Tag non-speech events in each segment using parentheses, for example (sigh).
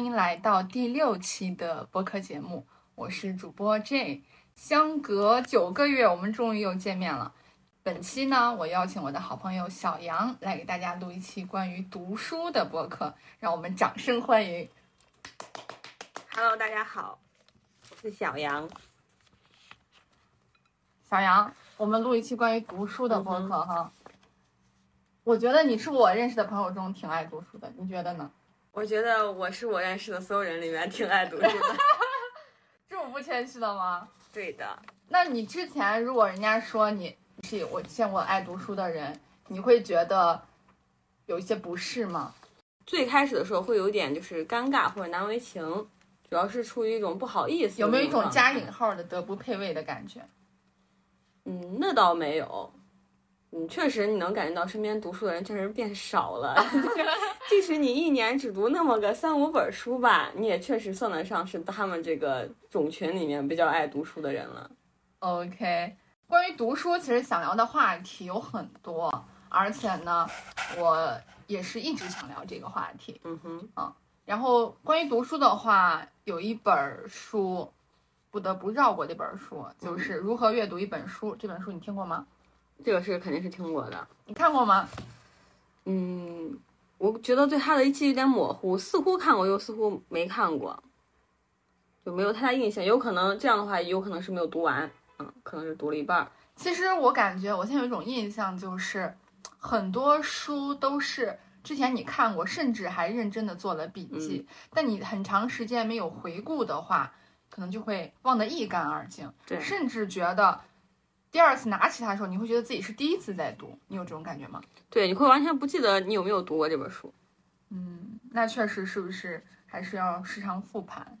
欢迎来到第六期的播客节目，我是主播 J。相隔九个月，我们终于又见面了。本期呢，我邀请我的好朋友小杨来给大家录一期关于读书的播客，让我们掌声欢迎。Hello，大家好，我是小杨。小杨，我们录一期关于读书的播客哈。我觉得你是我认识的朋友中挺爱读书的，你觉得呢？我觉得我是我认识的所有人里面挺爱读书的。(laughs) 这么不谦虚的吗？(laughs) 对的，那你之前如果人家说你是我见过爱读书的人，你会觉得有一些不适吗？最开始的时候会有点就是尴尬或者难为情，主要是出于一种不好意思有没有一种加引号的德不配位的感觉？嗯，那倒没有。嗯，确实你能感觉到身边读书的人确实变少了。(laughs) 即使你一年只读那么个三五本书吧，你也确实算得上是他们这个种群里面比较爱读书的人了。OK，关于读书，其实想聊的话题有很多，而且呢，我也是一直想聊这个话题。嗯哼，啊然后关于读书的话，有一本书不得不绕过的一本书，就是《如何阅读一本书》。这本书你听过吗？这个是肯定是听过的。你看过吗？嗯，我觉得对他的一期有点模糊，似乎看过又似乎没看过，就没有太大印象。有可能这样的话，有可能是没有读完，嗯，可能是读了一半儿。其实我感觉我现在有一种印象，就是很多书都是之前你看过，甚至还认真的做了笔记，但你很长时间没有回顾的话，可能就会忘得一干二净，对甚至觉得第二次拿起它的时候，你会觉得自己是第一次在读，你有这种感觉吗？对，你会完全不记得你有没有读过这本书。嗯，那确实是不是还是要时常复盘，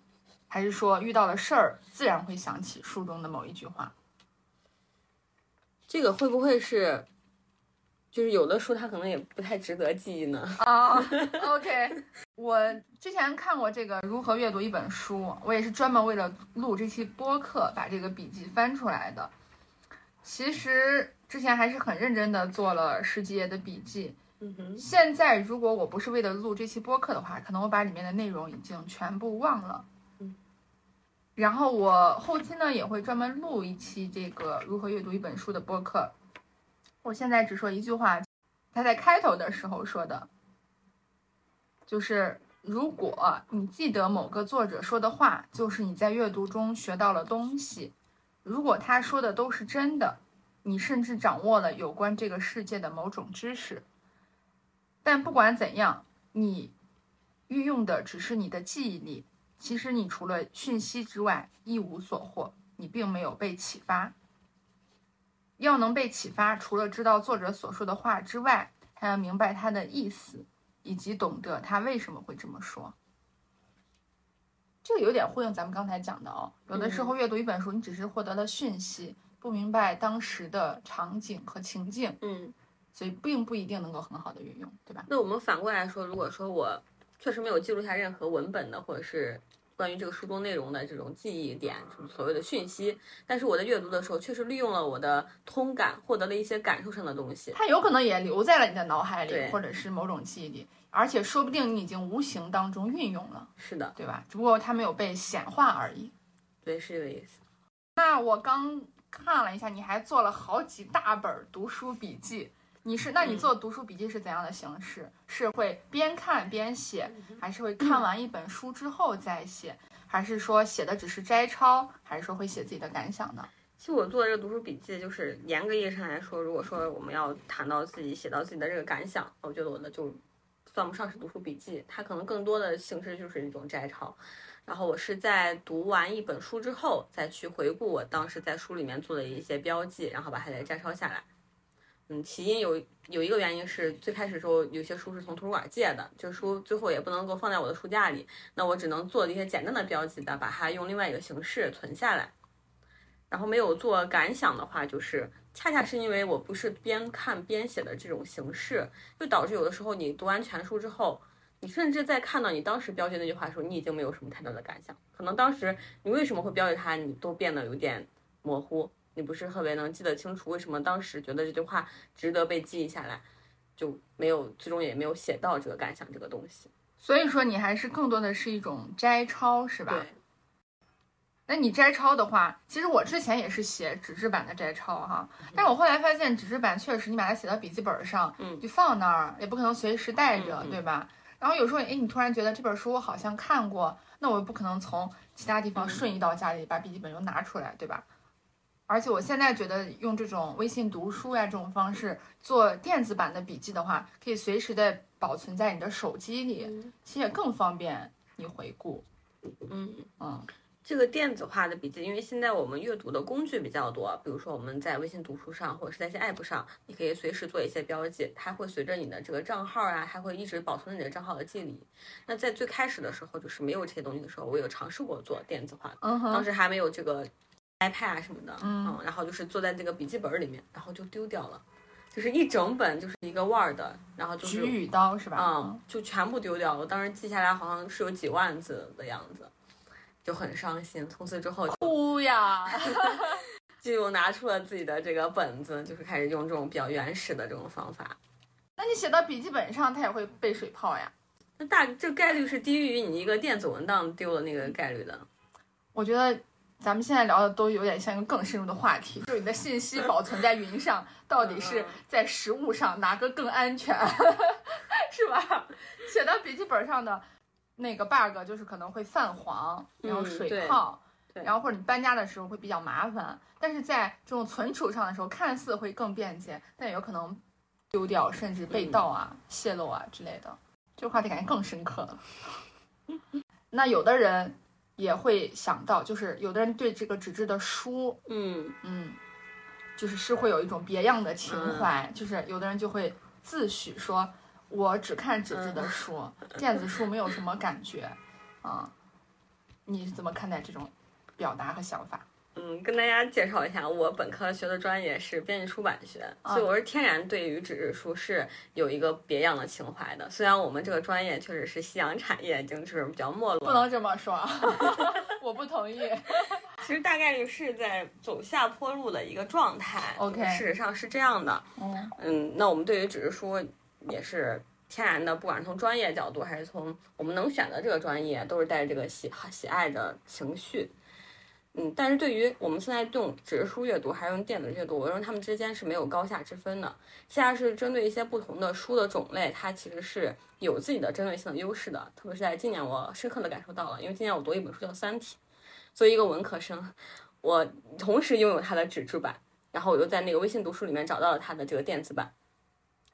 还是说遇到了事儿自然会想起书中的某一句话？这个会不会是，就是有的书它可能也不太值得记忆呢？啊、o k (laughs) 我之前看过这个《如何阅读一本书》，我也是专门为了录这期播客把这个笔记翻出来的。其实之前还是很认真的做了十几页的笔记。嗯哼，现在如果我不是为了录这期播客的话，可能我把里面的内容已经全部忘了。嗯。然后我后期呢也会专门录一期这个如何阅读一本书的播客。我现在只说一句话，他在开头的时候说的，就是如果你记得某个作者说的话，就是你在阅读中学到了东西。如果他说的都是真的，你甚至掌握了有关这个世界的某种知识。但不管怎样，你运用的只是你的记忆力，其实你除了讯息之外一无所获，你并没有被启发。要能被启发，除了知道作者所说的话之外，还要明白他的意思，以及懂得他为什么会这么说。这个有点呼应咱们刚才讲的哦，有的时候阅读一本书，你只是获得了讯息，不明白当时的场景和情境，嗯，所以并不一定能够很好的运用，对吧？那我们反过来说，如果说我确实没有记录下任何文本的，或者是关于这个书中内容的这种记忆点，就是所谓的讯息，但是我在阅读的时候确实利用了我的通感，获得了一些感受上的东西。它有可能也留在了你的脑海里，或者是某种记忆里，而且说不定你已经无形当中运用了，是的，对吧？只不过它没有被显化而已。对，是这个意思。那我刚看了一下，你还做了好几大本儿读书笔记。你是，那你嗯做读书笔记是怎样的形式？是会边看边写，还是会看完一本书之后再写？还是说写的只是摘抄？还是说会写自己的感想呢？其实我做的这个读书笔记，就是严格意义上来说，如果说我们要谈到自己写到自己的这个感想，我觉得我的就算不上是读书笔记，它可能更多的形式就是一种摘抄。然后我是在读完一本书之后，再去回顾我当时在书里面做的一些标记，然后把它给摘抄下来。嗯，起因有有一个原因是最开始时候有些书是从图书馆借的，就书最后也不能够放在我的书架里，那我只能做一些简单的标记的，把它用另外一个形式存下来。然后没有做感想的话，就是恰恰是因为我不是边看边写的这种形式，就导致有的时候你读完全书之后，你甚至在看到你当时标记那句话的时候，你已经没有什么太大的感想。可能当时你为什么会标记它，你都变得有点模糊，你不是特别能记得清楚为什么当时觉得这句话值得被记忆下来，就没有最终也没有写到这个感想这个东西。所以说你还是更多的是一种摘抄，是吧？对，那你摘抄的话，其实我之前也是写纸质版的摘抄哈，但是我后来发现纸质版确实你把它写到笔记本上，嗯就放那儿，也不可能随时带着，对吧？然后有时候，哎，你突然觉得这本书我好像看过，那我又不可能从其他地方嗯瞬移到家里把笔记本又拿出来，对吧？而且我现在觉得用这种微信读书呀这种方式做电子版的笔记的话，可以随时的保存在你的手机里，其实也更方便你回顾。嗯。嗯，这个电子化的笔记，因为现在我们阅读的工具比较多，比如说我们在微信读书上，或者是在一些 app 上，你可以随时做一些标记，它会随着你的这个账号啊，它会一直保存你的账号的记忆。那在最开始的时候，就是没有这些东西的时候，我有尝试过做电子化的，当时还没有这个 iPad 啊什么的，嗯然后就是坐在这个笔记本里面，然后就丢掉了，就是一整本就是一个 Word，然后就是举语刀是吧？嗯，就全部丢掉了。当时记下来好像是有几万字的样子，就很伤心。从此之后就哭呀！(laughs) 就拿出了自己的这个本子，就是开始用这种比较原始的这种方法。那你写到笔记本上，它也会被水泡呀。那大这概率是低于你一个电子文档丢的那个概率的。我觉得咱们现在聊的都有点像一个更深入的话题，就是你的信息保存在云上，到底是在实物上哪个更安全，(laughs) 是吧？写到笔记本上的那个 bug 就是可能会泛黄，然后水泡，对然后或者你搬家的时候会比较麻烦。但是在这种存储上的时候，看似会更便捷，但也有可能丢掉，甚至被盗啊、泄露啊之类的。这个话题感觉更深刻了。那有的人也会想到，就是有的人对这个纸质的书，嗯嗯，就是是会有一种别样的情怀，就是有的人就会自诩说，我只看纸质的书，电子书没有什么感觉，啊、你是怎么看待这种表达和想法？嗯，跟大家介绍一下，我本科学的专业是编辑出版学，所以我是天然对于纸质书是有一个别样的情怀的。虽然我们这个专业确实是夕阳产业，已经就是比较没落，不能这么说，(laughs) 我不同意。(laughs) 其实大概率是在走下坡路的一个状态。OK 事实上是这样的。嗯嗯，那我们对于纸质书也是天然的，不管是从专业角度，还是从我们能选的这个专业，都是带着这个喜喜爱的情绪。嗯，但是对于我们现在用纸质书阅读还是用电子阅读，我认为它们之间是没有高下之分的。现在是针对一些不同的书的种类，它其实是有自己的针对性的优势的。特别是在今年，我深刻的感受到了，因为今年我读一本书叫《三体》，作为一个文科生，我同时拥有它的纸质版，然后我又在那个微信读书里面找到了它的这个电子版。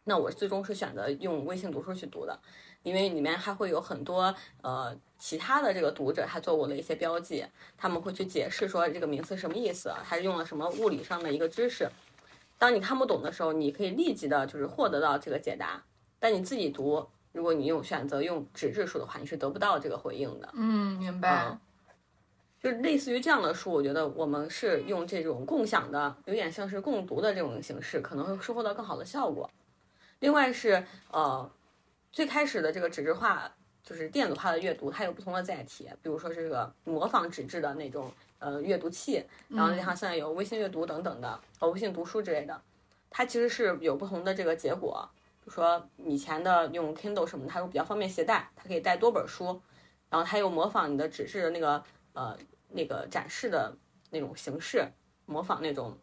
那我最终是选择用微信读书去读的，因为里面还会有很多呃其他的这个读者他做过的一些标记，他们会去解释说这个名词什么意思，还是用了什么物理上的一个知识。当你看不懂的时候，你可以立即的就是获得到这个解答，但你自己读，如果你用选择用纸质书的话，你是得不到这个回应的。嗯，明白。嗯就是类似于这样的书，我觉得我们是用这种共享的，有点像是共读的这种形式，可能会收获到更好的效果。另外是呃，最开始的这个纸质化，就是电子化的阅读，它有不同的载体，比如说是这个模仿纸质的那种呃阅读器，然后像现在有微信阅读等等的，呃微信读书之类的，它其实是有不同的这个结果。比如说以前的用 Kindle 什么，它又比较方便携带，它可以带多本书，然后它又模仿你的纸质的那个呃那个展示的那种形式，模仿那种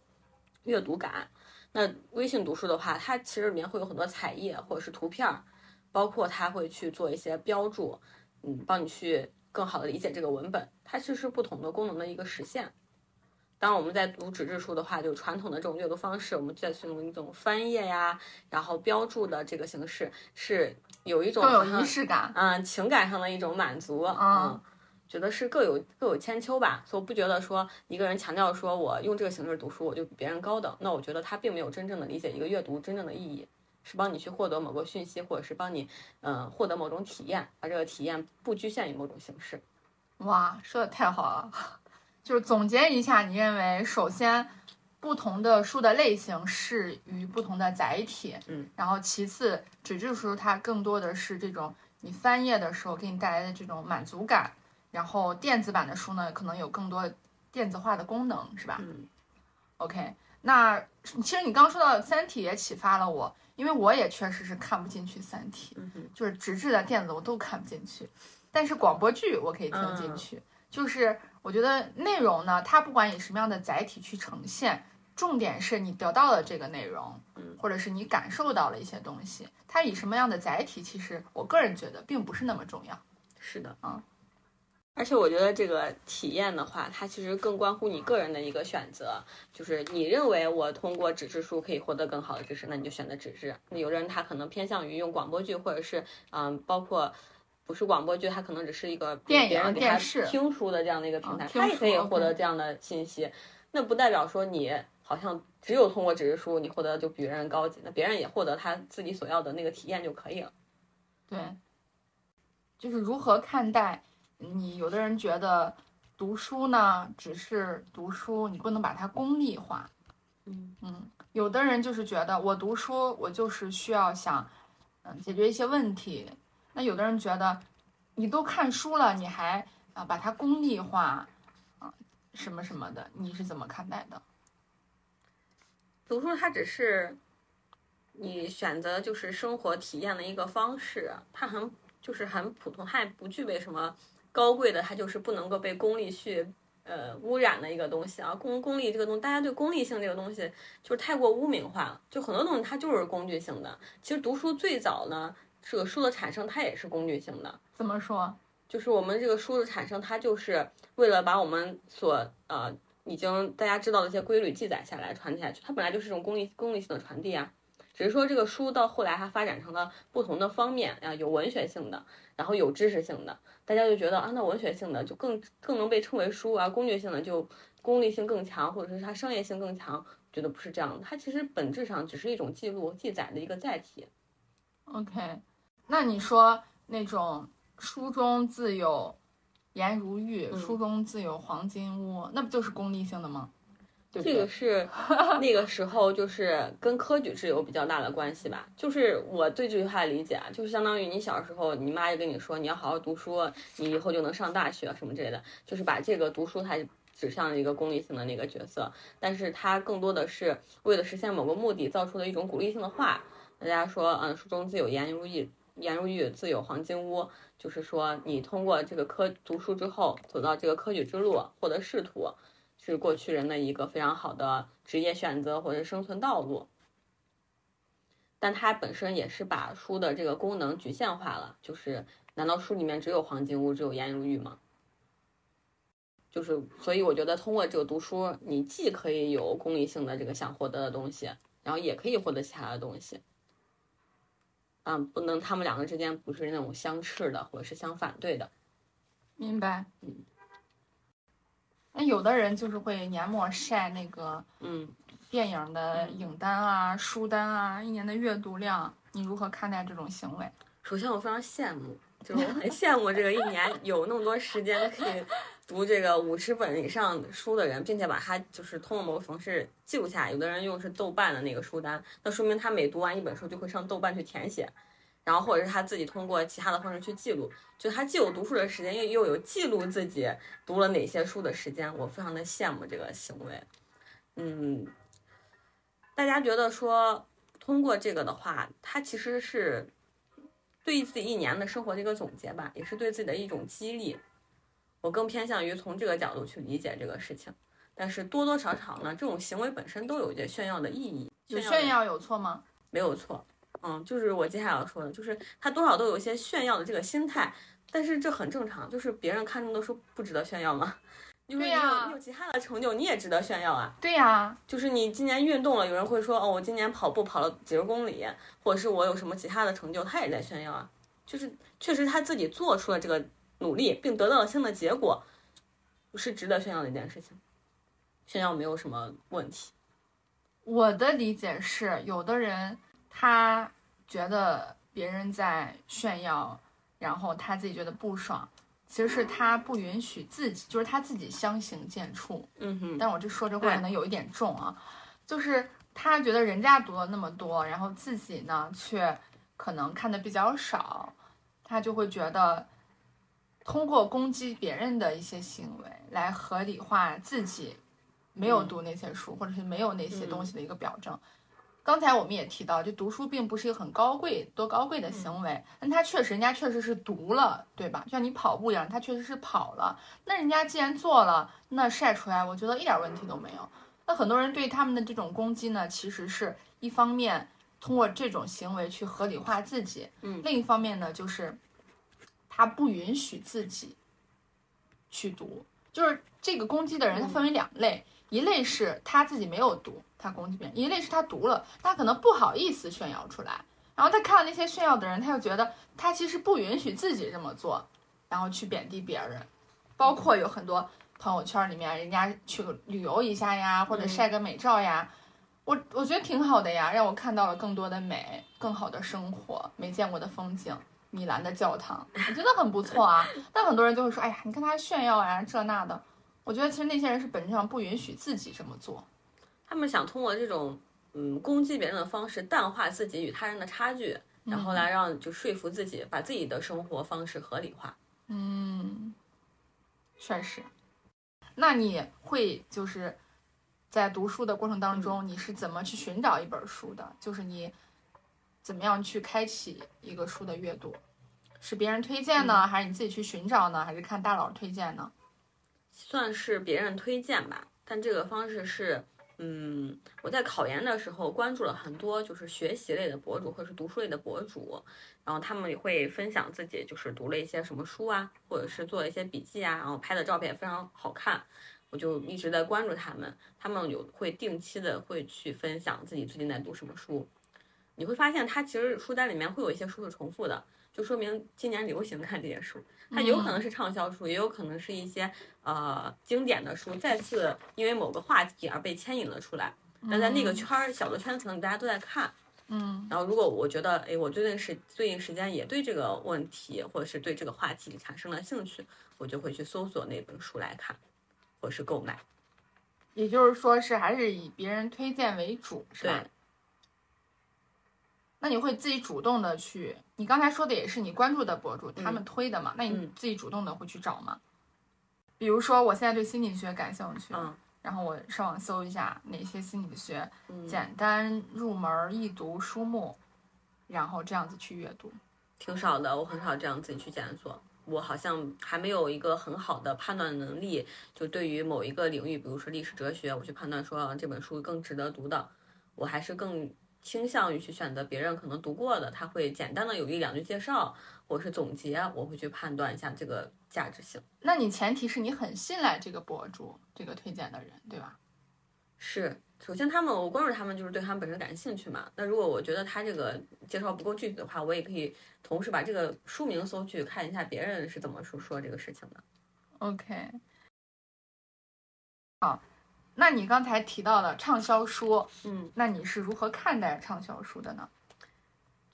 阅读感。那微信读书的话，它其实里面会有很多彩页或者是图片儿，包括它会去做一些标注，嗯，帮你去更好的理解这个文本。它其实是不同的功能的一个实现。当然，我们在读纸质书的话，就传统的这种阅读方式，我们再去用一种翻页呀，然后标注的这个形式，是有一种更有仪式感。嗯，情感上的一种满足，嗯嗯，觉得是各有各有千秋吧，所以我不觉得说一个人强调说我用这个形式读书，我就比别人高等，那我觉得他并没有真正的理解一个阅读真正的意义，是帮你去获得某个讯息，或者是帮你嗯、呃获得某种体验，而这个体验不局限于某种形式。哇，说的太好了！就是总结一下，你认为首先不同的书的类型适于不同的载体，嗯，然后其次纸质书它更多的是这种你翻页的时候给你带来的这种满足感，然后电子版的书呢可能有更多电子化的功能，是吧？嗯 OK，那其实你刚说到《三体》也启发了我，因为我也确实是看不进去《三体》，嗯，就是纸质的、电子我都看不进去，但是广播剧我可以听进去。就是我觉得内容呢，它不管以什么样的载体去呈现，重点是你得到了这个内容，嗯，或者是你感受到了一些东西。它以什么样的载体，其实我个人觉得并不是那么重要。是的，啊。而且我觉得这个体验的话，它其实更关乎你个人的一个选择，就是你认为我通过纸质书可以获得更好的知识，那你就选择纸质。那有的人他可能偏向于用广播剧，或者是嗯，包括不是广播剧，它可能只是一个电影别人给他电视听书的这样的一个平台，他也可以获得这样的信息。那不代表说你好像只有通过纸质书，你获得就比别人高级，那别人也获得他自己所要的那个体验就可以了。对，就是如何看待你？有的人觉得读书呢，只是读书，你不能把它功利化。嗯嗯，有的人就是觉得我读书，我就是需要想，嗯，解决一些问题。那有的人觉得，你都看书了，你还啊把它功利化，啊什么什么的，你是怎么看待的？读书它只是你选择就是生活体验的一个方式，它很就是很普通，它也不具备什么高贵的，它就是不能够被功利去呃污染的一个东西啊。功功利这个东西，大家对功利性这个东西就是太过污名化了，就很多东西它就是工具性的。其实读书最早呢，这个书的产生它也是工具性的。怎么说？就是我们这个书的产生，它就是为了把我们所呃已经大家知道的一些规律记载下来、传下去。它本来就是一种功利功利性的传递啊，只是说这个书到后来它发展成了不同的方面啊，有文学性的，然后有知识性的，大家就觉得啊，那文学性的就更更能被称为书啊，工具性的就功利性更强，或者是它商业性更强。觉得不是这样的，它其实本质上只是一种记录、记载的一个载体。OK，那你说那种书中自有颜如玉，嗯书中自有黄金屋，那不就是功利性的吗？这个？是 (laughs) 那个时候就是跟科举制有比较大的关系吧。就是我对这句话的理解啊，就是相当于你小时候，你妈就跟你说你要好好读书，你以后就能上大学什么之类的，就是把这个读书它指向了一个功利性的那个角色，但是它更多的是为了实现某个目的造出的一种鼓励性的话。大家说，嗯，书中自有颜如玉，颜如玉自有黄金屋，就是说你通过这个科读书之后，走到这个科举之路，获得仕途。是过去人的一个非常好的职业选择或者生存道路，但它本身也是把书的这个功能局限化了。就是，难道书里面只有黄金屋，只有颜如玉吗？就是，所以我觉得通过这个读书，你既可以有功利性的这个想获得的东西，然后也可以获得其他的东西。嗯，不能，他们两个之间不是那种相斥的，或者是相反对的。明白。那有的人就是会年末晒那个嗯，电影的影单啊、书单啊、一年的阅读量，你如何看待这种行为？首先我非常羡慕，就是我很羡慕这个一年 (laughs) 有那么多时间可以读这个五十本以上书的人，并且把它就是通过某种方式记录下来。有的人用是豆瓣的那个书单，那说明他每读完一本书就会上豆瓣去填写，然后或者是他自己通过其他的方式去记录，就他既有读书的时间，又又有记录自己读了哪些书的时间，我非常的羡慕这个行为。嗯，大家觉得说通过这个的话，它其实是。对自己一年的生活的一个总结吧，也是对自己的一种激励。我更偏向于从这个角度去理解这个事情，但是多多少少呢，这种行为本身都有一些炫耀的意义。有炫耀有错吗？没有错，嗯，就是我接下来要说的，就是他多少都有一些炫耀的这个心态，但是这很正常，就是别人看中的书不值得炫耀吗？就是你有、对呀你有其他的成就，你也值得炫耀啊。对呀、就是你今年运动了，有人会说哦，我今年跑步跑了几十公里，或者是我有什么其他的成就，他也在炫耀啊。就是确实他自己做出了这个努力，并得到了新的结果，是值得炫耀的一件事情。炫耀没有什么问题。我的理解是，有的人他觉得别人在炫耀，然后他自己觉得不爽，其实是他不允许自己，就是他自己相形见绌。嗯哼，但我这说这话可能有一点重啊，就是他觉得人家读了那么多，然后自己呢却可能看的比较少，他就会觉得通过攻击别人的一些行为来合理化自己没有读那些书，或者是没有那些东西的一个表证。刚才我们也提到，就读书并不是一个很高贵、多高贵的行为，但他确实，人家确实是读了，对吧？就像你跑步一样，他确实是跑了。那人家既然做了，那晒出来，我觉得一点问题都没有。那很多人对他们的这种攻击呢，其实是一方面通过这种行为去合理化自己，嗯，另一方面呢，就是他不允许自己去读。就是这个攻击的人，他分为两类，一类是他自己没有读。他攻击别人，一类是他读了，他可能不好意思炫耀出来，然后他看到那些炫耀的人，他又觉得他其实不允许自己这么做，然后去贬低别人，包括有很多朋友圈里面人家去旅游一下呀，或者晒个美照呀，我我觉得挺好的呀，让我看到了更多的美，更好的生活，没见过的风景，米兰的教堂，我觉得很不错啊。但很多人就会说，哎呀，你看他炫耀呀，这那的，我觉得其实那些人是本质上不允许自己这么做。他们想通过这种嗯攻击别人的方式淡化自己与他人的差距，然后来让就说服自己把自己的生活方式合理化。嗯，确实。那你会就是在读书的过程当中，你是怎么去寻找一本书的？就是你怎么样去开启一个书的阅读？是别人推荐呢，还是你自己去寻找呢？还是看大佬推荐呢？算是别人推荐吧，但这个方式是。嗯，我在考研的时候关注了很多就是学习类的博主或者是读书类的博主，然后他们也会分享自己就是读了一些什么书啊，或者是做了一些笔记啊，然后拍的照片非常好看，我就一直在关注他们。他们有会定期的会去分享自己最近在读什么书，你会发现他其实书单里面会有一些书是重复的。就说明今年流行看这些书，它有可能是畅销书，也有可能是一些呃经典的书，再次因为某个话题而被牵引了出来。那在那个圈儿小的圈层，大家都在看。嗯。然后如果我觉得，哎，我最近是最近时间也对这个问题或者是对这个话题产生了兴趣，我就会去搜索那本书来看，或是购买。也就是说，是还是以别人推荐为主，是吧？那你会自己主动的去？你刚才说的也是你关注的博主他们推的嘛？那你自己主动的会去找吗？比如说我现在对心理学感兴趣，嗯，然后我上网搜一下哪些心理学简单入门易读书目，然后这样子去阅读。挺少的，我很少这样自己去检索。我好像还没有一个很好的判断能力，就对于某一个领域，比如说历史哲学，我去判断说这本书更值得读的，我还是更。倾向于去选择别人可能读过的，他会简单的有一两句介绍，或是总结，我会去判断一下这个价值性。那你前提是你很信赖这个博主，这个推荐的人，对吧？是，首先他们我关注他们就是对他们本身感兴趣嘛。那如果我觉得他这个介绍不够具体的话，我也可以同时把这个书名搜去看一下别人是怎么说说这个事情的。OK，好。那你刚才提到的畅销书，嗯，那你是如何看待畅销书的呢？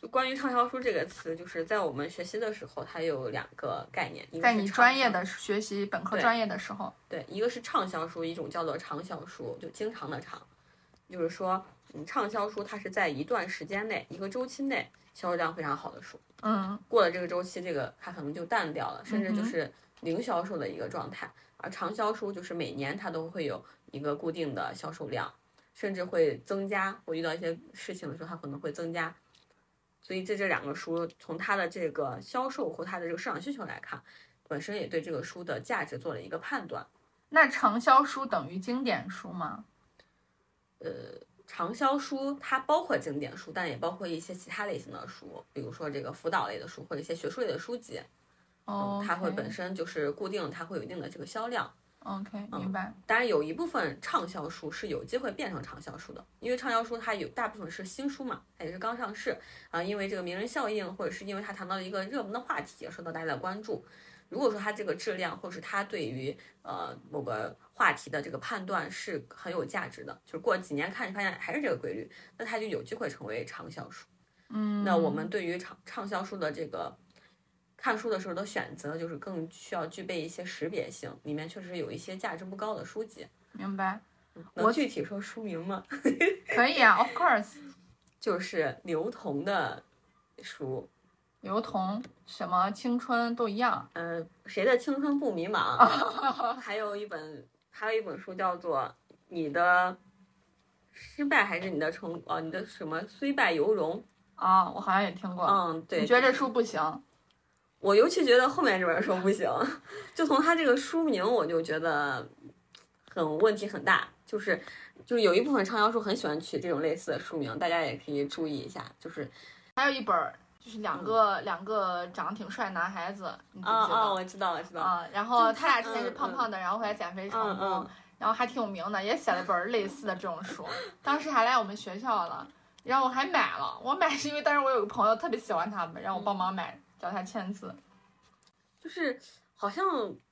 就关于畅销书这个词，就是在我们学习的时候，它有两个概念。在你专业的学习本科专业的时候，对，一个是畅销书，一种叫做长销书，就经常的长，就是说，嗯，畅销书它是在一段时间内，一个周期内销售量非常好的书，嗯，过了这个周期，这个它可能就淡掉了，甚至就是零销售的一个状态。而长销书就是每年它都会有。一个固定的销售量，甚至会增加。我遇到一些事情的时候，它可能会增加。所以，这这两个书从它的这个销售或它的这个市场需求来看，本身也对这个书的价值做了一个判断。那畅销书等于经典书吗？呃，畅销书它包括经典书，但也包括一些其他类型的书，比如说这个辅导类的书或者一些学术类的书籍。哦，它会本身就是固定，它会有一定的这个销量。OK，明白。当然，有一部分畅销书是有机会变成长销书的，因为畅销书它有大部分是新书嘛，它也是刚上市啊。因为这个名人效应，或者是因为它谈到了一个热门的话题，受到大家的关注。如果说它这个质量，或者是它对于呃某个话题的这个判断是很有价值的，就是过几年看你发现还是这个规律，那它就有机会成为畅销书。嗯，那我们对于畅畅销书的这个。看书的时候的选择就是更需要具备一些识别性，里面确实有一些价值不高的书籍。明白？能具体说书名吗？(laughs) 可以啊，Of course。(laughs) 就是刘同的书。刘同什么青春都一样。呃，谁的青春不迷茫？(laughs) 还有一本，还有一本书叫做《你的失败还是你的成哦，你的什么虽败犹荣？啊，我好像也听过。嗯，对。你觉得这书不行？我尤其觉得后面这本书不行，就从它这个书名我就觉得很问题很大。就是就是有一部分畅销书很喜欢取这种类似的书名，大家也可以注意一下。就是还有一本就是两个两个长得挺帅男孩子，你记不记得？啊，我知道，我知道。啊，然后他俩之前是胖胖的，然后后来减肥成功，然后还挺有名的，也写了本类似的这种书。(laughs) 当时还来我们学校了。然后我还买了，我买是因为当时我有个朋友特别喜欢他们，让我帮忙买，叫他签字。就是好像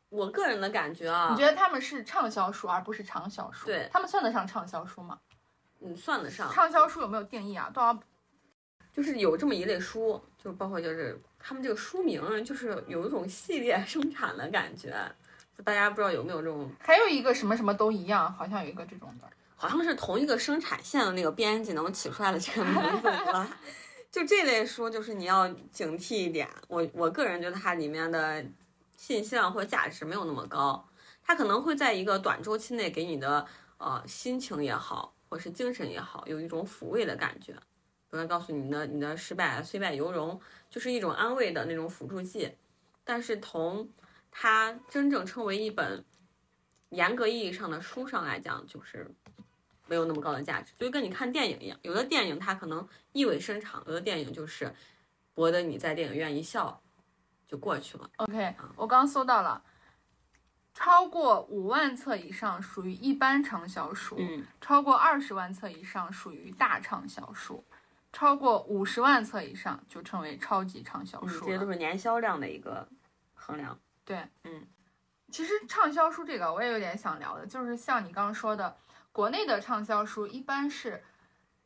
我个人的感觉啊，你觉得他们是畅销书而不是畅销书？对，他们算得上畅销书吗？嗯，算得上。畅销书有没有定义啊？多少？就是有这么一类书，就包括就是他们这个书名，就是有一种系列生产的感觉。就大家不知道有没有这种？还有一个什么什么都一样，好像有一个这种的。好像是同一个生产线的那个编辑能起出来的这个名字吧？就这类书，就是你要警惕一点。我我个人觉得它里面的信息量或价值没有那么高，它可能会在一个短周期内给你的呃心情也好，或是精神也好，有一种抚慰的感觉。不要告诉你的你的失败虽败犹荣，就是一种安慰的那种辅助剂。但是从它真正称为一本严格意义上的书上来讲，就是。没有那么高的价值，就跟你看电影一样，有的电影它可能意味深长，有的电影就是博得你在电影院一笑就过去了。OK，我刚搜到了，超过五万册以上属于一般畅销书，嗯，超过二十万册以上属于大畅销书，超过五十万册以上就称为超级畅销书。这些都是年销量的一个衡量。对，嗯，其实畅销书这个我也有点想聊的，就是像你刚刚说的。国内的畅销书一般是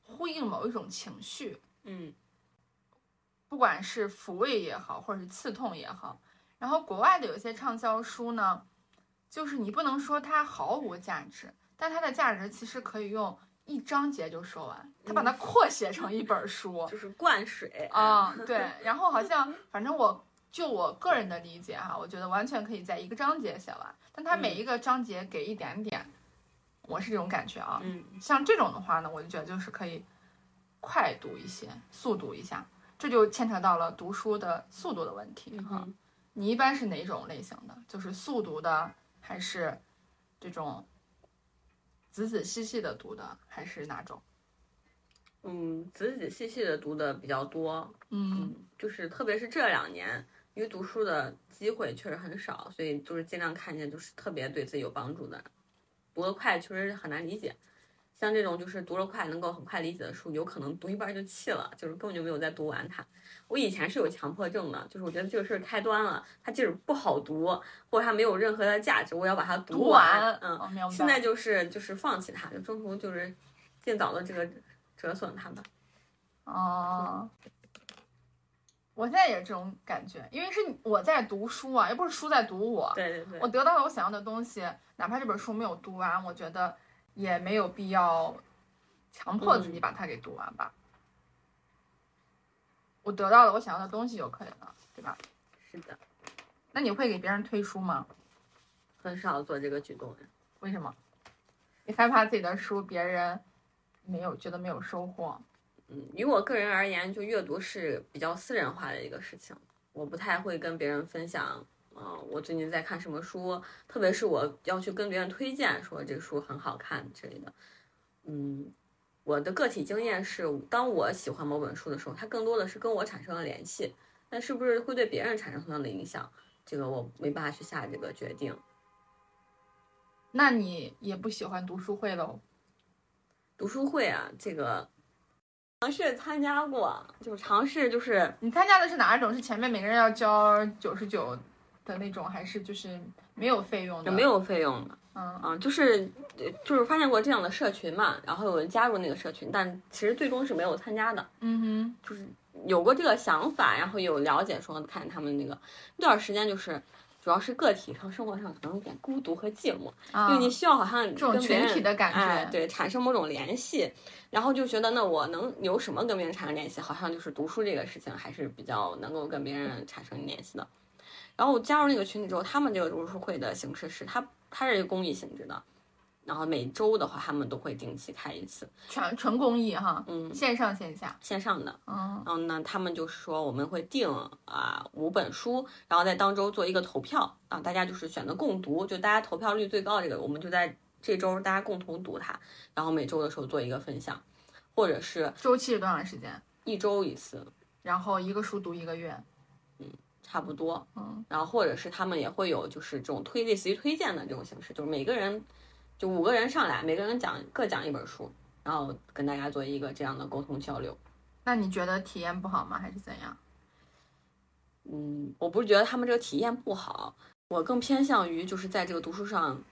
呼应某一种情绪，嗯，不管是抚慰也好，或者是刺痛也好。然后国外的有些畅销书呢，就是你不能说它毫无价值，但它的价值其实可以用一章节就说完，它把它扩写成一本书，(laughs) 就是灌水啊，对。然后好像反正我就我个人的理解哈，我觉得完全可以在一个章节写完，但它每一个章节给一点点。我是这种感觉啊，嗯，像这种的话呢，我就觉得就是可以快读一些，速读一下，这就牵扯到了读书的速度的问题哈。你一般是哪种类型的？就是速读的，还是这种仔仔细细的读的，还是哪种？嗯，仔仔细细的读的比较多，嗯，就是特别是这两年，因为读书的机会确实很少，所以就是尽量看见就是特别对自己有帮助的。读得快确实很难理解，像这种就是读得快能够很快理解的书，有可能读一半就弃了，就是根本就没有再读完它。我以前是有强迫症的，就是我觉得这个事儿开端了，它即使不好读，或者它没有任何的价值，我要把它读完。嗯，现在就是就是放弃它，就中途就是尽早的这个折损它吧。哦。我现在也是这种感觉，因为是我在读书啊，又不是书在读我。对对对。我得到了我想要的东西，哪怕这本书没有读完，我觉得也没有必要强迫自己把它给读完吧。我得到了我想要的东西就可以了，对吧？是的。那你会给别人推书吗？很少做这个举动。为什么？你害怕自己的书别人没有觉得没有收获？嗯，于我个人而言，就阅读是比较私人化的一个事情，我不太会跟别人分享。嗯，我最近在看什么书，特别是我要去跟别人推荐说这个书很好看之类的。嗯，我的个体经验是，当我喜欢某本书的时候，它更多的是跟我产生了联系，但是不是会对别人产生同样的影响，这个我没办法去下这个决定。那你也不喜欢读书会喽？读书会啊，这个。尝试参加过，就尝试就是你参加的是哪一种？是前面每个人要交九十九的那种，还是就是没有费用的？没有费用的，嗯嗯，就是就是发现过这样的社群嘛，然后有人加入那个社群，但其实最终是没有参加的。嗯哼，就是有过这个想法，然后有了解说看他们那个那段时间就是。主要是个体上生活上可能有点孤独和寂寞，因为你需要好像这种群体的感觉，对，产生某种联系，然后就觉得那我能有什么跟别人产生联系？好像就是读书这个事情还是比较能够跟别人产生联系的。然后我加入那个群体之后，他们这个读书会的形式是它它是一个公益性质的，然后每周的话，他们都会定期开一次，全纯公益哈，嗯，线上线下，线上的。嗯然后呢，他们就是说我们会定啊五本书，然后在当周做一个投票啊，大家就是选择共读，就大家投票率最高这个，我们就在这周大家共同读它，然后每周的时候做一个分享，或者是周期是多长时间？一周一次，然后一个书读一个月，嗯差不多。嗯，然后或者是他们也会有就是这种推类似于推荐的这种形式，就是每个人就五个人上来，每个人讲各讲一本书，然后跟大家做一个这样的沟通交流。那你觉得体验不好吗？还是怎样？嗯，我不是觉得他们这个体验不好，我更偏向于就是在这个读书上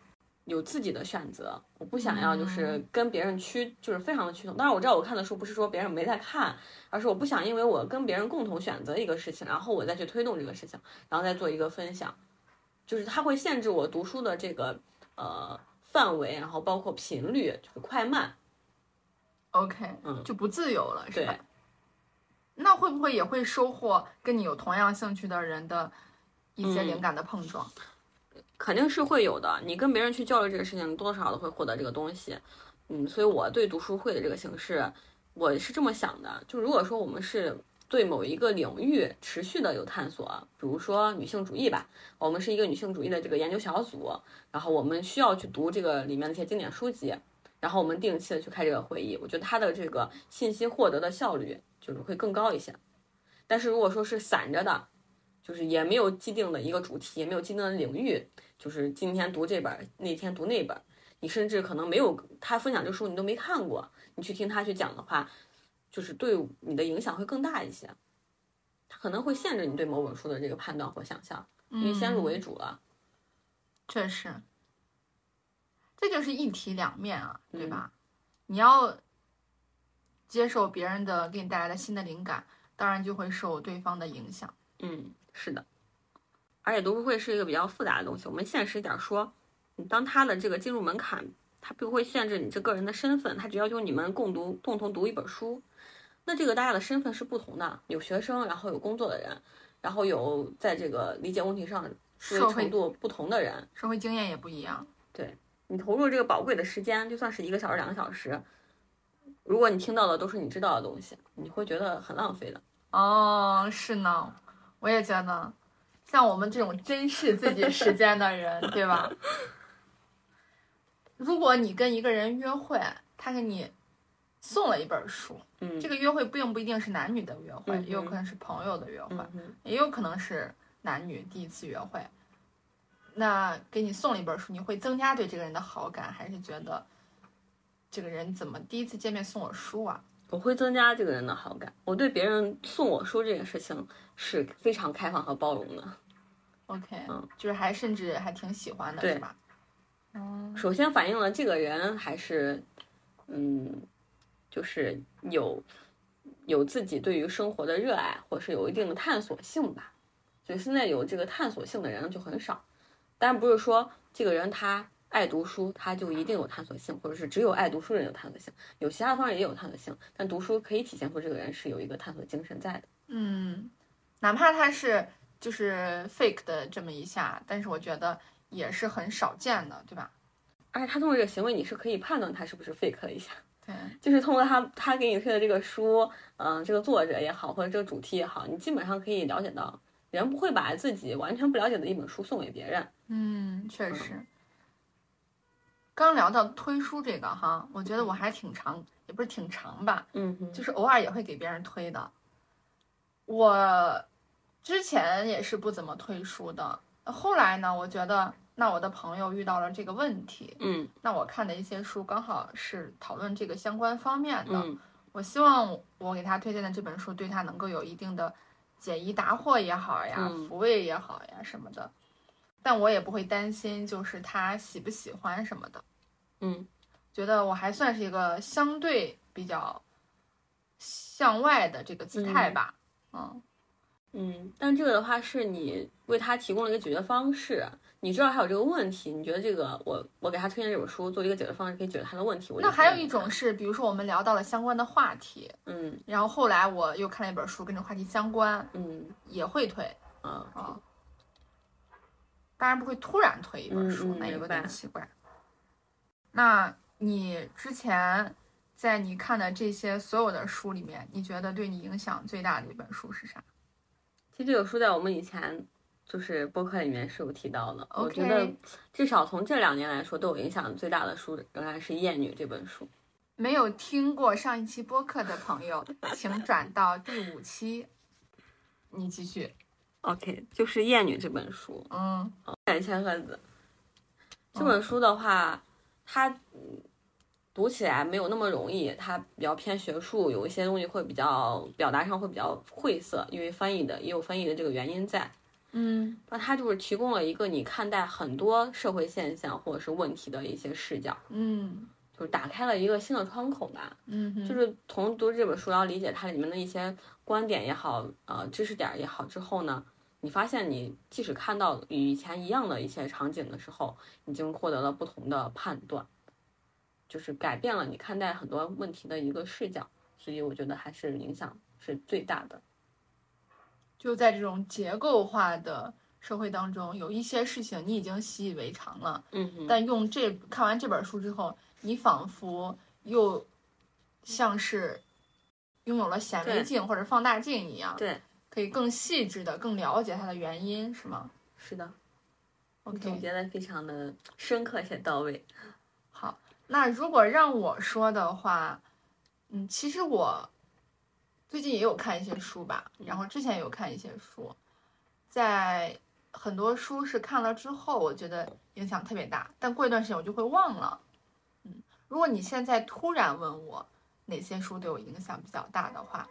有自己的选择，我不想要就是跟别人趋，就是非常的趋同。当然我知道我看的书不是说别人没在看，而是我不想因为我跟别人共同选择一个事情，然后我再去推动这个事情，然后再做一个分享，就是它会限制我读书的这个呃范围，然后包括频率，就是快慢。OK，嗯就不自由了，是吧？那会不会也会收获跟你有同样兴趣的人的一些嗯灵感的碰撞？肯定是会有的。你跟别人去交流这个事情，多多少少都会获得这个东西。嗯，所以我对读书会的这个形式，我是这么想的：就如果说我们是对某一个领域持续的有探索，比如说女性主义吧，我们是一个女性主义的这个研究小组，然后我们需要去读这个里面的一些经典书籍，然后我们定期的去开这个会议，我觉得它的这个信息获得的效率就是会更高一些。但是如果说是散着的，就是也没有既定的一个主题，也没有既定的领域，就是今天读这本，那天读那本，你甚至可能没有他分享这书你都没看过，你去听他去讲的话，就是对你的影响会更大一些。它可能会限制你对某本书的这个判断或想象，因为先入为主了。确实，这就是一体两面啊，对嗯吧？你要接受别人的给你带来的新的灵感，当然就会受对方的影响。嗯，是的。而且读书会是一个比较复杂的东西，我们现实一点说，你当它的这个进入门槛，它不会限制你这个人的身份，它只要求你们共读共同读一本书。那这个大家的身份是不同的，有学生，然后有工作的人，然后有在这个理解问题上思维社会程度不同的人。社会经验也不一样。对你投入这个宝贵的时间，就算是一个小时、两个小时，如果你听到的都是你知道的东西，你会觉得很浪费的。哦，是呢，我也觉得，像我们这种珍视自己时间的人，对吧？如果你跟一个人约会，他给你送了一本书，嗯，这个约会并不一定是男女的约会，嗯也有可能是朋友的约会，嗯也有可能是男女第一次约会。那给你送了一本书，你会增加对这个人的好感，还是觉得这个人怎么第一次见面送我书啊？我会增加这个人的好感。我对别人送我书这件事情是非常开放和包容的。OK，嗯就是还甚至还挺喜欢的，是吧？嗯，首先反映了这个人还是，嗯，就是有有自己对于生活的热爱，或是有一定的探索性吧。所以现在有这个探索性的人就很少，当然不是说这个人他爱读书，他就一定有探索性，或者是只有爱读书人有探索性，有其他方面也有探索性，但读书可以体现出这个人是有一个探索精神在的。嗯，哪怕他是就是 fake 的这么一下，但是我觉得也是很少见的，对吧？而且他通过这个行为，你是可以判断他是不是 fake 了一下。对，就是通过他他给你推的这个书，嗯、这个作者也好，或者这个主题也好，你基本上可以了解到，人不会把自己完全不了解的一本书送给别人。嗯，确实。刚聊到推书这个哈，我觉得我还挺长，也不是挺长吧，嗯，就是偶尔也会给别人推的。我之前也是不怎么推书的，后来呢，我觉得那我的朋友遇到了这个问题，嗯。那我看的一些书刚好是讨论这个相关方面的，嗯。我希望我给他推荐的这本书对他能够有一定的解疑答惑也好呀，嗯抚慰也好呀什么的，但我也不会担心就是他喜不喜欢什么的，嗯。觉得我还算是一个相对比较向外的这个姿态。吧，嗯。嗯，但这个的话是你为他提供了一个解决方式，你知道还有这个问题，你觉得这个我我给他推荐这本书作为一个解决方式可以解决他的问题。我那还有一种是，比如说我们聊到了相关的话题，嗯然后后来我又看了一本书跟这个话题相关，嗯也会推。嗯啊，当然不会突然推一本书，那有点奇怪。那你之前在你看的这些所有的书里面，你觉得对你影响最大的一本书是啥？其实这个书在我们以前就是播客里面是有提到的。我觉得至少从这两年来说，对我影响最大的书仍然是《厌女》这本书。没有听过上一期播客的朋友，请转到第五期。你继续。OK，就是《厌女》这本书。嗯感谢赫子。这本书的话，它嗯读起来没有那么容易，它比较偏学术，有一些东西会比较表达上会比较晦涩，因为翻译的也有翻译的这个原因在。嗯那它就是提供了一个你看待很多社会现象或者是问题的一些视角，嗯就是打开了一个新的窗口吧。嗯哼，就是从读这本书，然后理解它里面的一些观点也好，呃，知识点儿也好之后呢，你发现你即使看到与以前一样的一些场景的时候，已经获得了不同的判断，就是改变了你看待很多问题的一个视角，所以我觉得还是影响是最大的。就在这种结构化的社会当中，有一些事情你已经习以为常了，嗯，但用这看完这本书之后，你仿佛又像是拥有了显微镜或者放大镜一样，对，可以更细致的、更了解它的原因，是吗是的，我总结的非常的深刻且到位。好，那如果让我说的话，嗯，其实我最近也有看一些书吧，然后之前也有看一些书，在很多书是看了之后，我觉得影响特别大，但过一段时间我就会忘了。嗯，如果你现在突然问我哪些书对我影响比较大的话，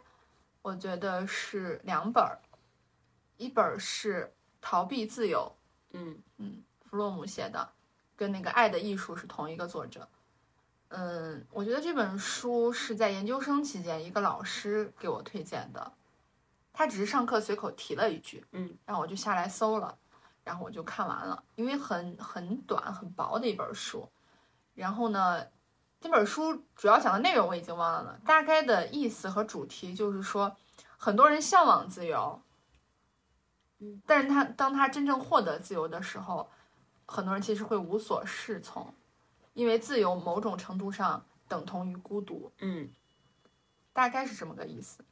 我觉得是两本儿，一本儿是《逃避自由》，嗯弗洛姆写的，跟那个《爱的艺术》是同一个作者。嗯，我觉得这本书是在研究生期间一个老师给我推荐的，他只是上课随口提了一句，嗯，然后我就下来搜了，然后我就看完了，因为很很短很薄的一本书。然后呢，这本书主要讲的内容我已经忘了了，大概的意思和主题就是说，很多人向往自由，嗯，但是他当他真正获得自由的时候，很多人其实会无所适从，因为自由某种程度上等同于孤独，嗯大概是这么个意思。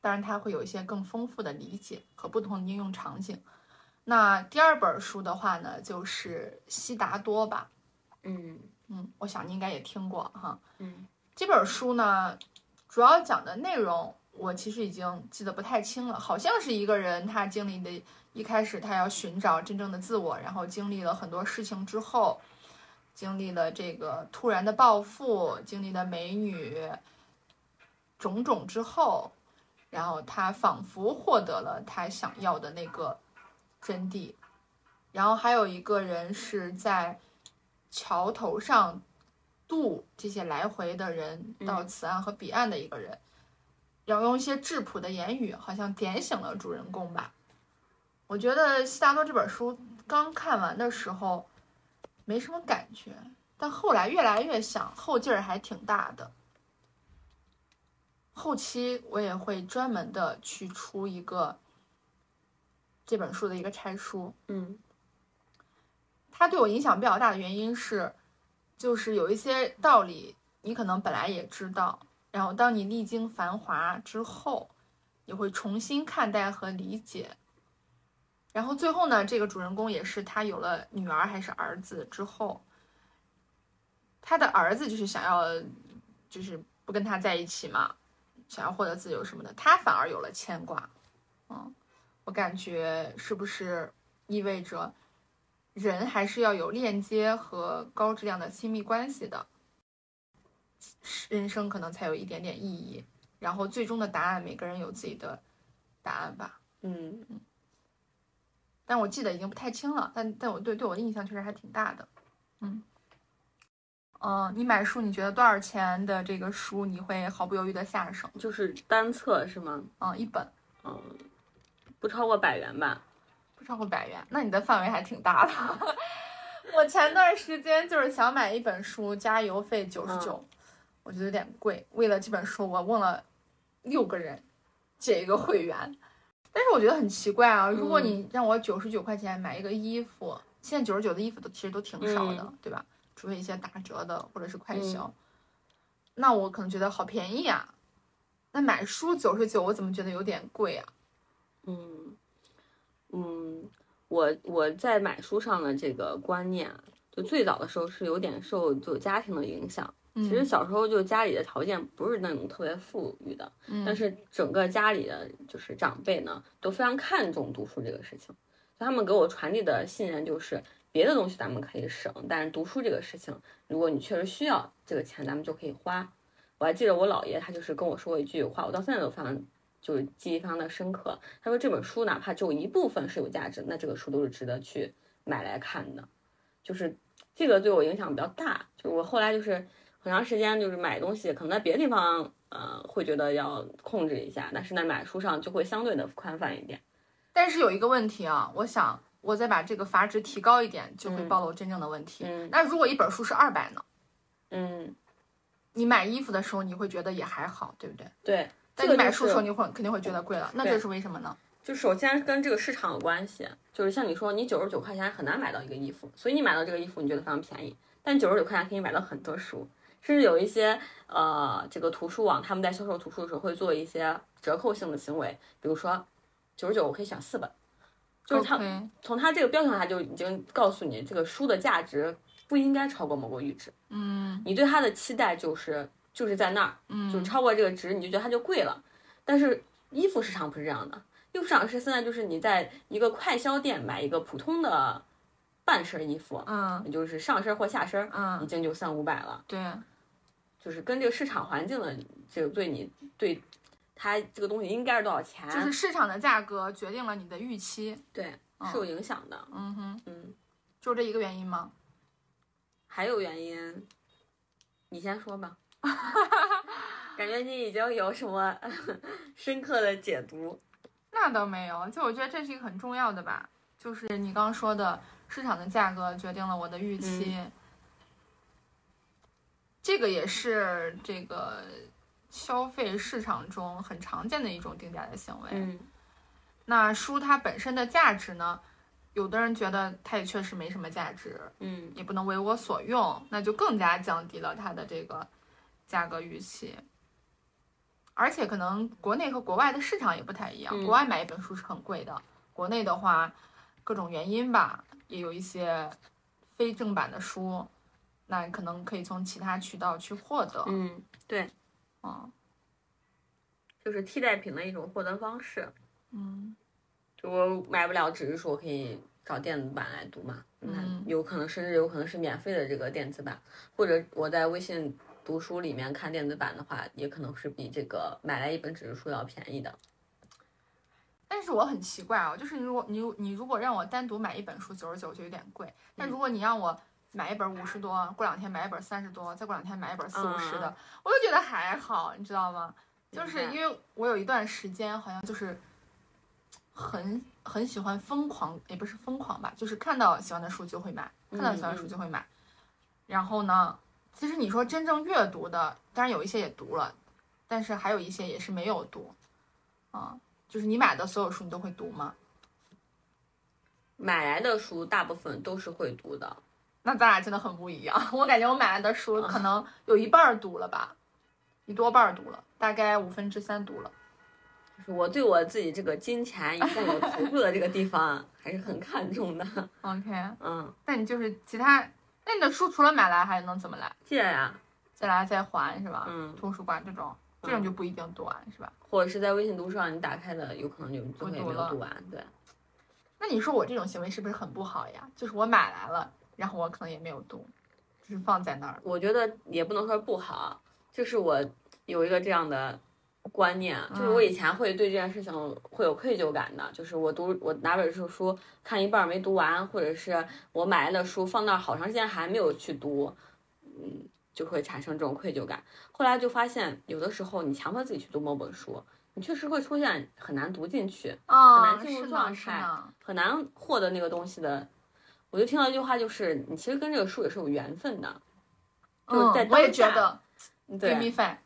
当然，它会有一些更丰富的理解和不同的应用场景。那第二本书的话呢，就是悉达多吧，嗯嗯，我想你应该也听过哈。嗯这本书呢，主要讲的内容我其实已经记得不太清了，好像是一个人他经历的，一开始他要寻找真正的自我，然后经历了很多事情之后，经历了这个突然的暴富，经历了美女种种之后，然后他仿佛获得了他想要的那个真谛。然后还有一个人是在桥头上渡这些来回的人到此岸和彼岸的一个人，然后用一些质朴的言语，好像点醒了主人公吧。我觉得悉达多这本书刚看完的时候没什么感觉，但后来越来越想，后劲儿还挺大的。后期我也会专门的去出一个这本书的一个拆书，嗯它对我影响比较大的原因是，就是有一些道理你可能本来也知道，然后当你历经繁华之后，你会重新看待和理解。然后最后呢，这个主人公也是他有了女儿还是儿子之后，他的儿子就是想要，就是不跟他在一起嘛，想要获得自由什么的，他反而有了牵挂。嗯，我感觉是不是意味着？人还是要有链接和高质量的亲密关系的，人生可能才有一点点意义。然后最终的答案，每个人有自己的答案吧。嗯但我记得已经不太清了，但但我对对我的印象确实还挺大的。嗯，嗯、你买书，你觉得多少钱的这个书你会毫不犹豫的下手？就是单册是吗？嗯，一本嗯，不超过百元吧。不超过百元，那你的范围还挺大的。(laughs) 我前段时间就是想买一本书，加邮费九十九，我觉得有点贵。为了这本书，我问了六个人借一个会员，但是我觉得很奇怪啊，如果你让我九十九块钱买一个衣服，现在九十九的衣服都其实都挺少的，嗯对吧？除非一些打折的或者是快销，那我可能觉得好便宜啊。那买书九十九，我怎么觉得有点贵啊？嗯嗯，我我在买书上的这个观念啊，就最早的时候是有点受就家庭的影响。其其实小时候就家里的条件不是那种特别富裕的，嗯但是整个家里的就是长辈呢都非常看重读书这个事情，所以他们给我传递的信任就是，别的东西咱们可以省，但是读书这个事情，如果你确实需要这个钱，咱们就可以花。我还记得我姥爷他就是跟我说过一句话，我到现在都非常就是记忆非常的深刻。他说这本书哪怕只有一部分是有价值，那这个书都是值得去买来看的。就是这个对我影响比较大，就是我后来就是很长时间就是买东西，可能在别的地方呃会觉得要控制一下，但是在买书上就会相对的宽泛一点。但是有一个问题啊，我想我再把这个阀值提高一点，就会嗯暴露真正的问题。嗯那如果一本书是二百呢？嗯，你买衣服的时候你会觉得也还好，对不对？对。但你买书的时候，你会肯定会觉得贵了，那这是为什么呢？就首先跟这个市场有关系，就是像你说，你九十九块钱很难买到一个衣服，所以你买到这个衣服你觉得非常便宜，但九十九块钱可以买到很多书，甚至有一些呃这个图书网他们在销售图书的时候会做一些折扣性的行为，比如说九十九我可以选四本，就是他从他这个标准下就已经告诉你这个书的价值不应该超过某个阈值，嗯。你对它的期待就是就是在那儿，嗯，就超过这个值，你就觉得它就贵了。但是衣服市场不是这样的，衣服市场是现在就是你在一个快销店买一个普通的半身衣服，嗯。也就是上身或下身，已嗯，经就三五百了。对，就是跟这个市场环境的这个对你对它这个东西应该是多少钱，就是市场的价格决定了你的预期。对是有影响的。嗯哼，嗯，就这一个原因吗？还有原因，你先说吧。(laughs) 感觉你已经有什么 (laughs) 深刻的解读。那倒没有，就我觉得这是一个很重要的吧，就是你刚刚说的市场的价格决定了我的预期，这个也是这个消费市场中很常见的一种定价的行为。嗯那书它本身的价值呢，有的人觉得它也确实没什么价值，嗯也不能为我所用，那就更加降低了它的这个价格预期。而且可能国内和国外的市场也不太一样，嗯国外买一本书是很贵的，国内的话，各种原因吧，也有一些非正版的书，那可能可以从其他渠道去获得。嗯，对，嗯就是替代品的一种获得方式。嗯就我买不了纸质书，我可以找电子版来读嘛。那嗯有可能甚至有可能是免费的这个电子版，或者我在微信读书里面看电子版的话，也可能是比这个买来一本纸质书要便宜的。但是我很奇怪啊，就是如果你你如果让我单独买一本书九十九就有点贵，但如果你让我买一本五十多，过两天买一本三十多，再过两天买一本四五十的，我就觉得还好，你知道吗？就是因为我有一段时间好像就是很很喜欢疯狂，也不是疯狂吧，就是看到喜欢的书就会买，看到喜欢的书就会买。然后呢，其实你说真正阅读的，当然有一些也读了，但是还有一些也是没有读，啊，就是你买的所有书你都会读吗？买来的书大部分都是会读的，那咱俩真的很不一样。(laughs) 我感觉我买来的书可能有一半儿读了吧，一多半儿读了，大概五分之三读了。就是我对我自己这个金钱一共有投入的这个地方 (laughs) 还是很看重的。OK，(laughs) 嗯，那你就是其他，那你的书除了买来还能怎么来？借呀，借来再还是吧？嗯，图书馆这种，这种就不一定读完是吧？或者是在微信读书上你打开的，有可能就最后也没有读完。对，那你说我这种行为是不是很不好呀？就是我买来了，然后我可能也没有读，就是放在那儿。我觉得也不能说不好，就是我有一个这样的观念，就是我以前会对这件事情会有愧疚感的，就是我读我拿本书书看一半儿没读完，或者是我买来的书放那儿好长时间还没有去读，嗯，就会产生这种愧疚感。后来就发现，有的时候你强迫自己去读某本书，你确实会出现很难读进去，很，难进入状态。很难获得那个东西的。我就听到一句话，就是你其实跟这个书也是有缘分的，就是在嗯，我也当下觉得对 me five。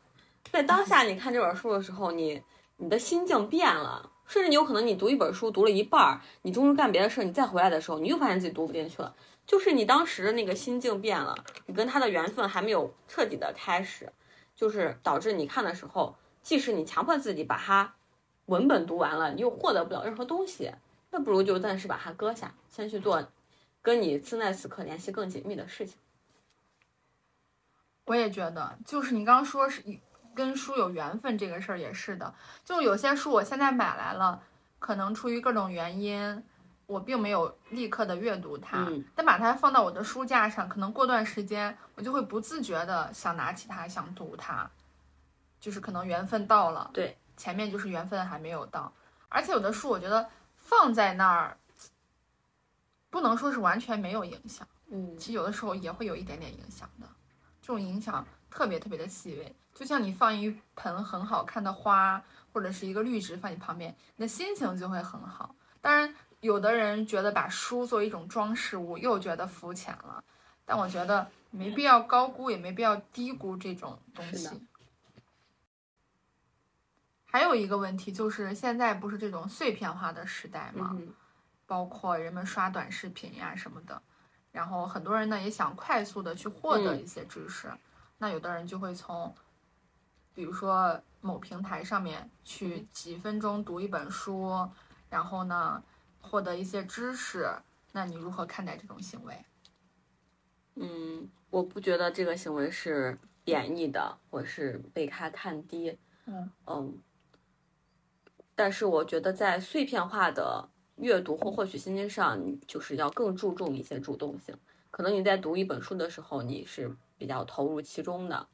在当下你看这本书的时候，你你的心境变了，甚至你有可能你读一本书读了一半儿，你中途干别的事儿，你再回来的时候，你又发现自己读不进去了，就是你当时的那个心境变了，你跟他的缘分还没有彻底的开始，就是导致你看的时候，即使你强迫自己把它文本读完了，你又获得不了任何东西，那不如就暂时把它搁下，先去做跟你此在此刻联系更紧密的事情。我也觉得，就是你刚刚说是跟书有缘分这个事儿也是的，就有些书我现在买来了，可能出于各种原因，我并没有立刻的阅读它，嗯。但把它放到我的书架上，可能过段时间我就会不自觉的想拿起它，想读它，就是可能缘分到了，对，前面就是缘分还没有到，而且有的书我觉得放在那儿，不能说是完全没有影响。嗯其实有的时候也会有一点点影响的，这种影响特别特别的细微，就像你放一盆很好看的花，或者是一个绿植放你旁边，你的心情就会很好。当然，有的人觉得把书作为一种装饰物，又觉得肤浅了，但我觉得没必要高估，也没必要低估这种东西。还有一个问题就是，现在不是这种碎片化的时代吗？嗯包括人们刷短视频呀什么的，然后很多人呢也想快速的去获得嗯一些知识，那有的人就会从，比如说某平台上面去几分钟读一本书，然后呢获得一些知识，那你如何看待这种行为？嗯，我不觉得这个行为是贬义的，或是被他看低。嗯嗯，但是我觉得在碎片化的阅读或获取信息上，你就是要更注重一些主动性。可能你在读一本书的时候，你是比较投入其中的，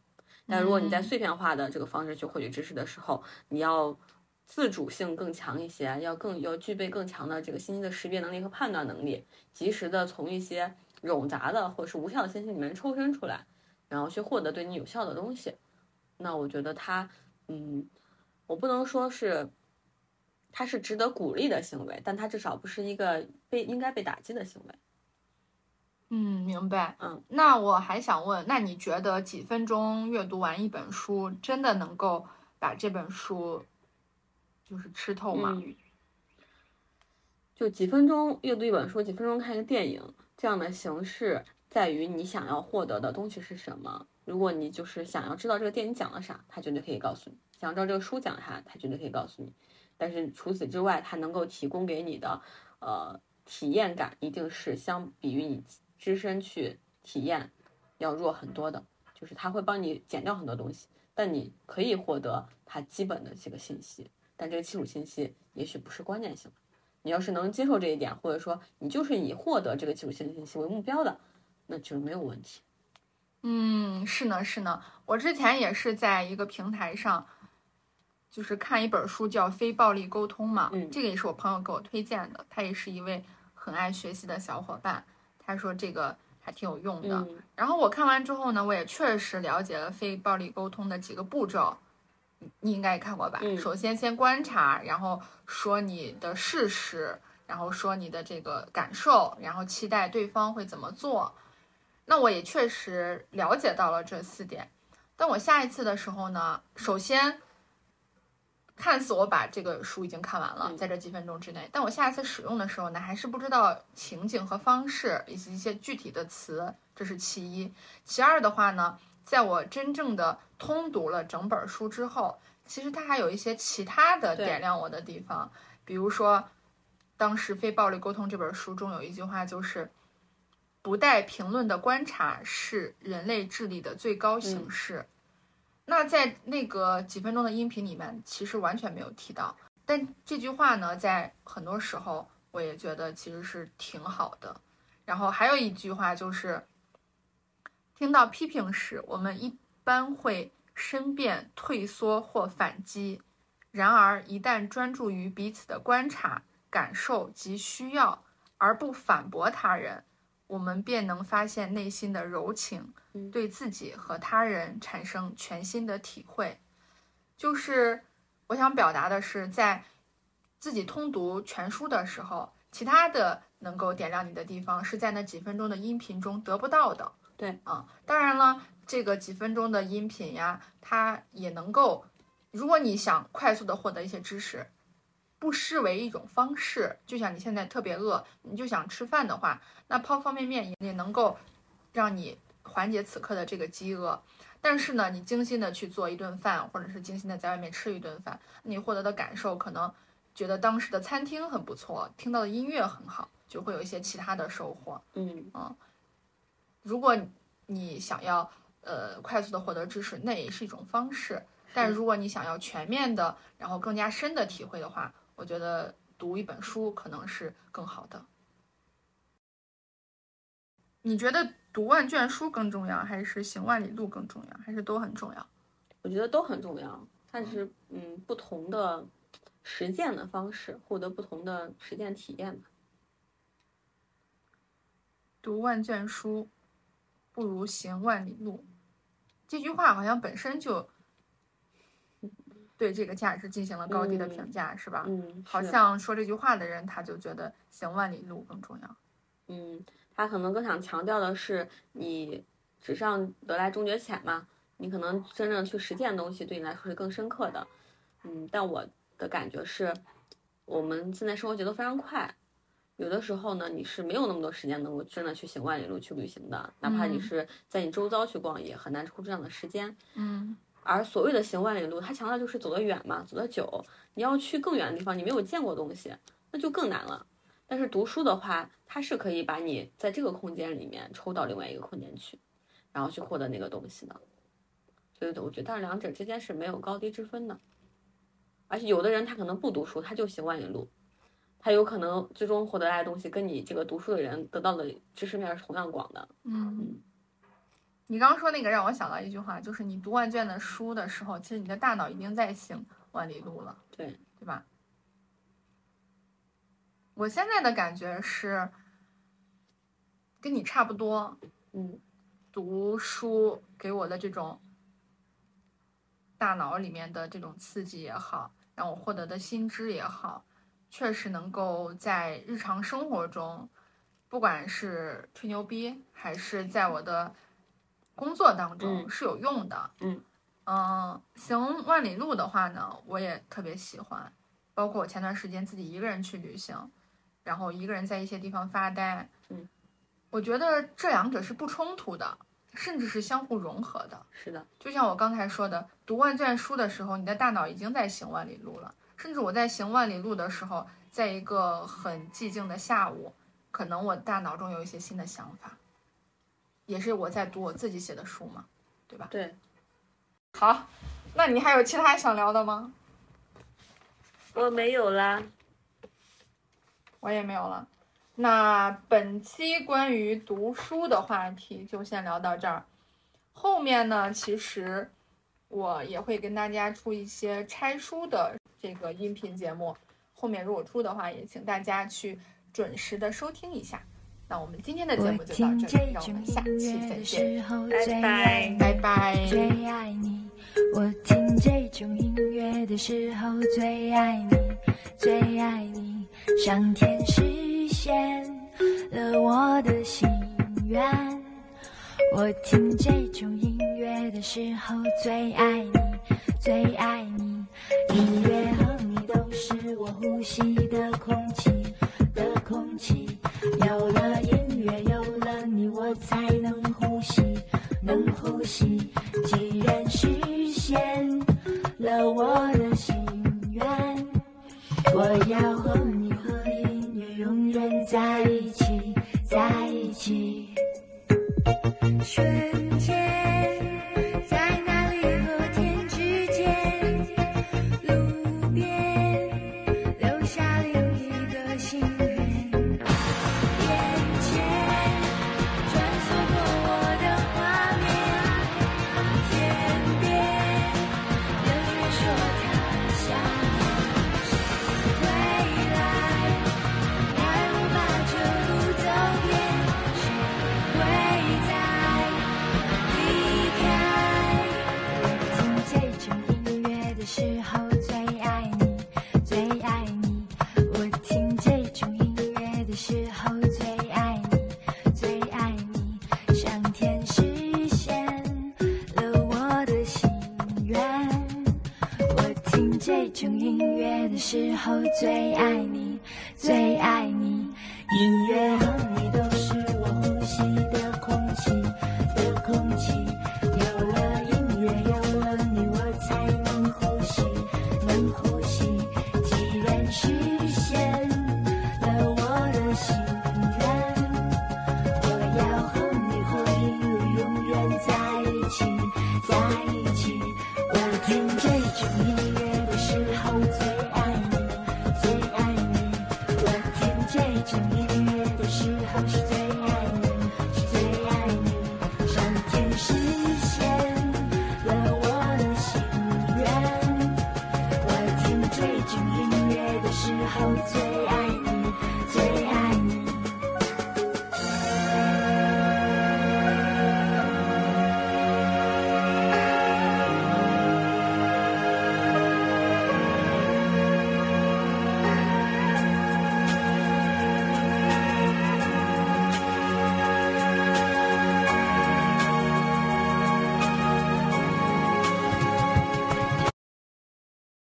但如果你在嗯碎片化的这个方式去获取知识的时候，你要自主性更强一些，要更要具备更强的这个信息的识别能力和判断能力，及时的从一些冗杂的或是无效的信息里面抽身出来，然后去获得对你有效的东西。那我觉得它，嗯，我不能说是它是值得鼓励的行为，但它至少不是一个被应该被打击的行为。嗯，明白。嗯，那我还想问，那你觉得几分钟阅读完一本书，真的能够把这本书就是吃透吗？嗯就几分钟阅读一本书，几分钟看一个电影，这样的形式在于你想要获得的东西是什么。如果你就是想要知道这个电影讲了啥，他绝对可以告诉你；想要知道这个书讲啥，他绝对可以告诉你。但是除此之外，它能够提供给你的呃体验感，一定是相比于你只身去体验要弱很多的。就是它会帮你减掉很多东西，但你可以获得它基本的这个信息，但这个基础信息也许不是关键性。你要是能接受这一点，或者说你就是以获得这个基础性信息为目标的，那就是没有问题。嗯，是呢，是呢。我之前也是在一个平台上，就是看一本书叫《非暴力沟通》嘛，嗯这个也是我朋友给我推荐的，他也是一位很爱学习的小伙伴，他说这个还挺有用的。嗯然后我看完之后呢，我也确实了解了非暴力沟通的几个步骤，你你应该也看过吧？嗯首先先观察，然后说你的事实，然后说你的这个感受，然后期待对方会怎么做。那我也确实了解到了这四点。但我下一次的时候呢，首先看似我把这个书已经看完了，嗯在这几分钟之内，但我下一次使用的时候呢，还是不知道情景和方式以及一些具体的词，这是其一。其二的话呢，在我真正的通读了整本书之后，其实它还有一些其他的点亮我的地方，比如说，当时《非暴力沟通》这本书中有一句话就是。不带评论的观察是人类智力的最高形式。那在那个几分钟的音频里面，其实完全没有提到。但这句话呢，在很多时候我也觉得其实是挺好的。然后还有一句话就是，听到批评时，我们一般会申辩、退缩或反击；然而，一旦专注于彼此的观察、感受及需要，而不反驳他人，我们便能发现内心的柔情，嗯对自己和他人产生全新的体会。就是我想表达的是，在自己通读全书的时候，其他的能够点亮你的地方，是在那几分钟的音频中得不到的。对啊，当然了，这个几分钟的音频呀，它也能够，如果你想快速的获得一些知识，不失为一种方式。就像你现在特别饿，你就想吃饭的话，那泡方便面也能够让你缓解此刻的这个饥饿。但是呢，你精心的去做一顿饭，或者是精心的在外面吃一顿饭，你获得的感受可能觉得当时的餐厅很不错，听到的音乐很好，就会有一些其他的收获。嗯嗯，如果你想要呃快速的获得知识，那也是一种方式。但如果你想要全面的，然后更加深的体会的话，我觉得读一本书可能是更好的。你觉得读万卷书更重要，还是行万里路更重要，还是都很重要？我觉得都很重要，但是嗯不同的实践的方式，获得不同的实践体验吧。读万卷书不如行万里路，这句话好像本身就对这个价值进行了高低的评价，是吧？嗯，好像说这句话的人，他就觉得行万里路更重要。嗯，他可能更想强调的是，你纸上得来终觉浅嘛，你可能真正去实践的东西对你来说是更深刻的。嗯，但我的感觉是，我们现在生活节奏非常快，有的时候呢，你是没有那么多时间能够真的去行万里路去旅行的，哪怕你是在你周遭去逛，也很难抽出这样的时间。嗯，而所谓的行万里路，它强调就是走得远嘛，走得久。你要去更远的地方，你没有见过东西，那就更难了。但是读书的话，它是可以把你在这个空间里面抽到另外一个空间去，然后去获得那个东西的。所以我觉得但是两者之间是没有高低之分的。而且有的人他可能不读书，他就行万里路，他有可能最终获得来的东西跟你这个读书的人得到的知识面是同样广的。嗯，你刚刚说那个让我想到一句话，就是你读万卷的书的时候，其实你的大脑已经在行万里路了，对对吧？我现在的感觉是跟你差不多，嗯，读书给我的这种大脑里面的这种刺激也好，让我获得的新知也好，确实能够在日常生活中，不管是吹牛逼，还是在我的工作当中嗯是有用的。嗯嗯，行万里路的话呢，我也特别喜欢，包括我前段时间自己一个人去旅行，然后一个人在一些地方发呆。嗯，我觉得这两者是不冲突的，甚至是相互融合的。是的，就像我刚才说的，读万卷书的时候，你的大脑已经在行万里路了。甚至我在行万里路的时候，在一个很寂静的下午，可能我大脑中有一些新的想法，也是我在读我自己写的书嘛，对吧？对。好，那你还有其他想聊的吗？我没有啦。我也没有了。那本期关于读书的话题就先聊到这儿。后面呢，其实我也会跟大家出一些拆书的这个音频节目。后面如果出的话，也请大家去准时的收听一下。那我们今天的节目就到这里，让我们下期再见，拜拜。拜拜。最爱你，我听这种音乐的时候最爱你，最爱你，上天实现了我的心愿。我听这种音乐的时候最爱你，最爱你，音乐和你都是我呼吸的空气的空气。实现了我的心愿，我要和你和音乐永远在一起，在一起。